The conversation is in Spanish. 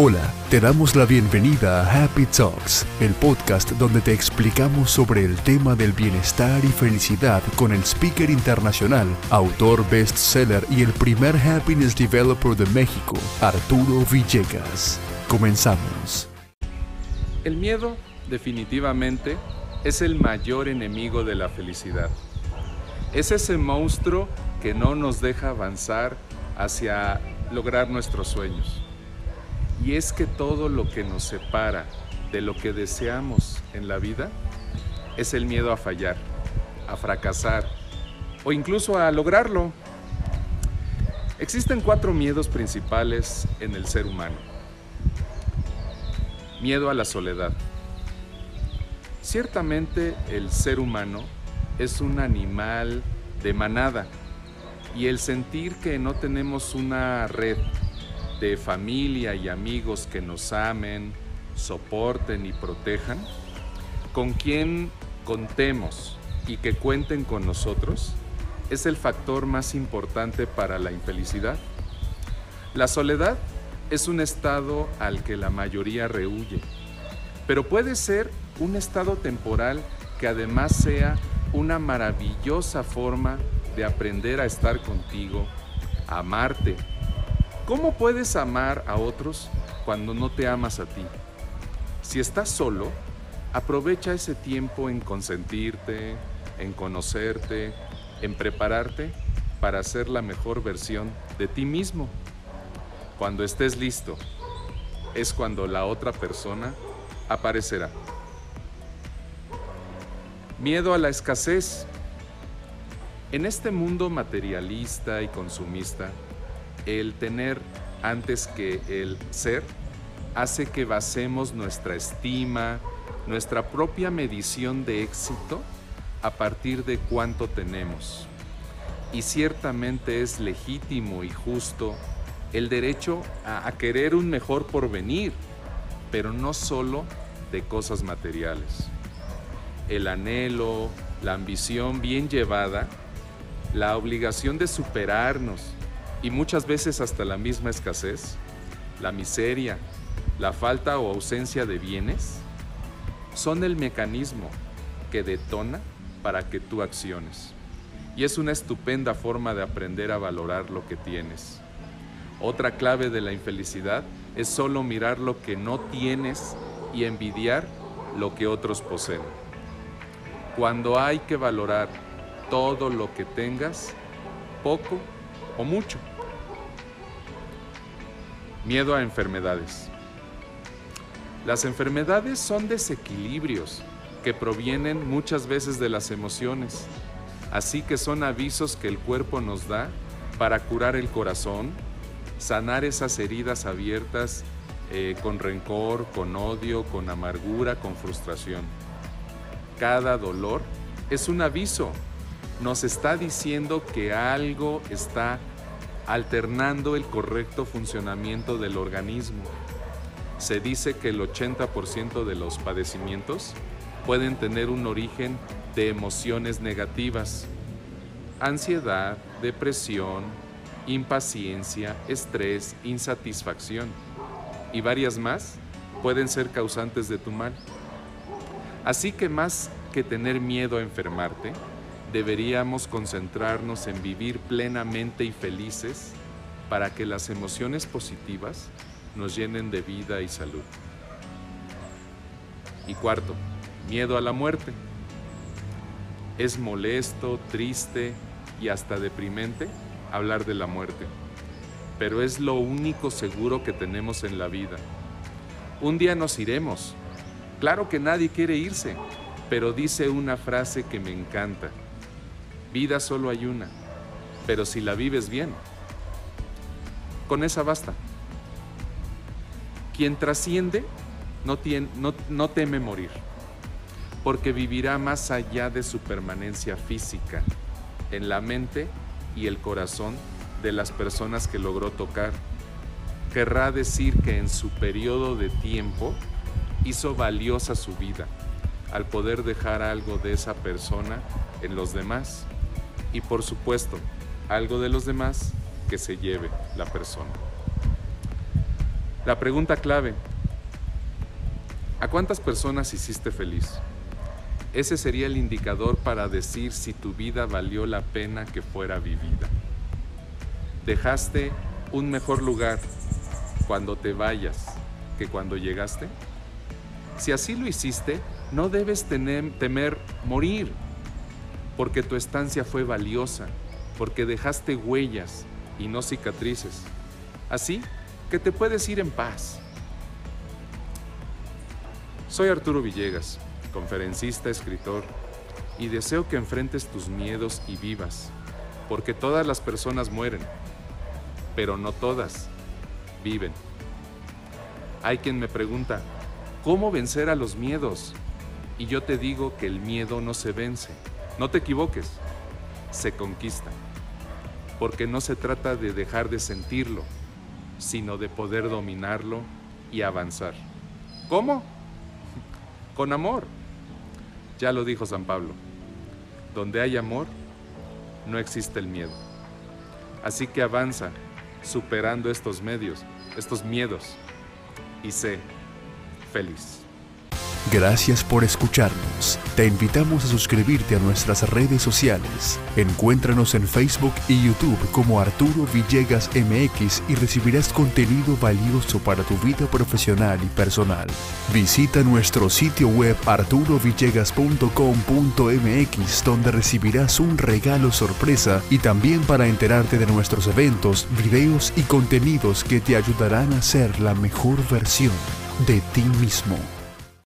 Hola, te damos la bienvenida a Happy Talks, el podcast donde te explicamos sobre el tema del bienestar y felicidad con el speaker internacional, autor bestseller y el primer happiness developer de México, Arturo Villegas. Comenzamos. El miedo, definitivamente, es el mayor enemigo de la felicidad. Es ese monstruo que no nos deja avanzar hacia lograr nuestros sueños. Y es que todo lo que nos separa de lo que deseamos en la vida es el miedo a fallar, a fracasar o incluso a lograrlo. Existen cuatro miedos principales en el ser humano. Miedo a la soledad. Ciertamente el ser humano es un animal de manada y el sentir que no tenemos una red de familia y amigos que nos amen, soporten y protejan, con quien contemos y que cuenten con nosotros, es el factor más importante para la infelicidad. La soledad es un estado al que la mayoría rehuye, pero puede ser un estado temporal que además sea una maravillosa forma de aprender a estar contigo, a amarte ¿Cómo puedes amar a otros cuando no te amas a ti? Si estás solo, aprovecha ese tiempo en consentirte, en conocerte, en prepararte para ser la mejor versión de ti mismo. Cuando estés listo, es cuando la otra persona aparecerá. Miedo a la escasez. En este mundo materialista y consumista, el tener antes que el ser hace que basemos nuestra estima, nuestra propia medición de éxito a partir de cuánto tenemos. Y ciertamente es legítimo y justo el derecho a, querer un mejor porvenir, pero no solo de cosas materiales. El anhelo, la ambición bien llevada, la obligación de superarnos, y muchas veces hasta la misma escasez, la miseria, la falta o ausencia de bienes, son el mecanismo que detona para que tú acciones. Y es una estupenda forma de aprender a valorar lo que tienes. Otra clave de la infelicidad es solo mirar lo que no tienes y envidiar lo que otros poseen. Cuando hay que valorar todo lo que tengas, poco o mucho. Miedo a enfermedades. Las enfermedades son desequilibrios que provienen muchas veces de las emociones, así que son avisos que el cuerpo nos da para curar el corazón, sanar esas heridas abiertas eh, con rencor, con odio, con amargura, con frustración. Cada dolor es un aviso, nos está diciendo que algo está alternando el correcto funcionamiento del organismo. Se dice que el 80% de los padecimientos pueden tener un origen de emociones negativas. Ansiedad, depresión, impaciencia, estrés, insatisfacción y varias más pueden ser causantes de tu mal. Así que más que tener miedo a enfermarte, deberíamos concentrarnos en vivir plenamente y felices para que las emociones positivas nos llenen de vida y salud. Y cuarto, miedo a la muerte. Es molesto, triste y hasta deprimente hablar de la muerte, pero es lo único seguro que tenemos en la vida. Un día nos iremos. Claro que nadie quiere irse, pero dice una frase que me encanta. Vida solo hay una, pero si la vives bien, con esa basta. Quien trasciende no, no, teme morir, porque vivirá más allá de su permanencia física, en la mente y el corazón de las personas que logró tocar. Querrá decir que en su periodo de tiempo hizo valiosa su vida al poder dejar algo de esa persona en los demás y por supuesto algo de los demás que se lleve la persona. La pregunta clave, ¿a cuántas personas hiciste feliz? Ese sería el indicador para decir si tu vida valió la pena que fuera vivida. ¿Dejaste un mejor lugar cuando te vayas que cuando llegaste? Si así lo hiciste, no debes temer morir, porque tu estancia fue valiosa, porque dejaste huellas y no cicatrices. Así que te puedes ir en paz. Soy Arturo Villegas, conferencista, escritor, y deseo que enfrentes tus miedos y vivas, porque todas las personas mueren, pero no todas viven. Hay quien me pregunta, ¿cómo vencer a los miedos? Y yo te digo que el miedo no se vence. No te equivoques, se conquista. Porque no se trata de dejar de sentirlo, sino de poder dominarlo y avanzar. ¿Cómo? Con amor. Ya lo dijo San Pablo. Donde hay amor, no existe el miedo. Así que avanza, superando estos medios, estos miedos, y sé feliz. Gracias por escucharnos. Te invitamos a suscribirte a nuestras redes sociales. Encuéntranos en Facebook y YouTube como Arturo Villegas MX y recibirás contenido valioso para tu vida profesional y personal. Visita nuestro sitio web arturovillegas.com.mx donde recibirás un regalo sorpresa y también para enterarte de nuestros eventos, videos y contenidos que te ayudarán a ser la mejor versión de ti mismo.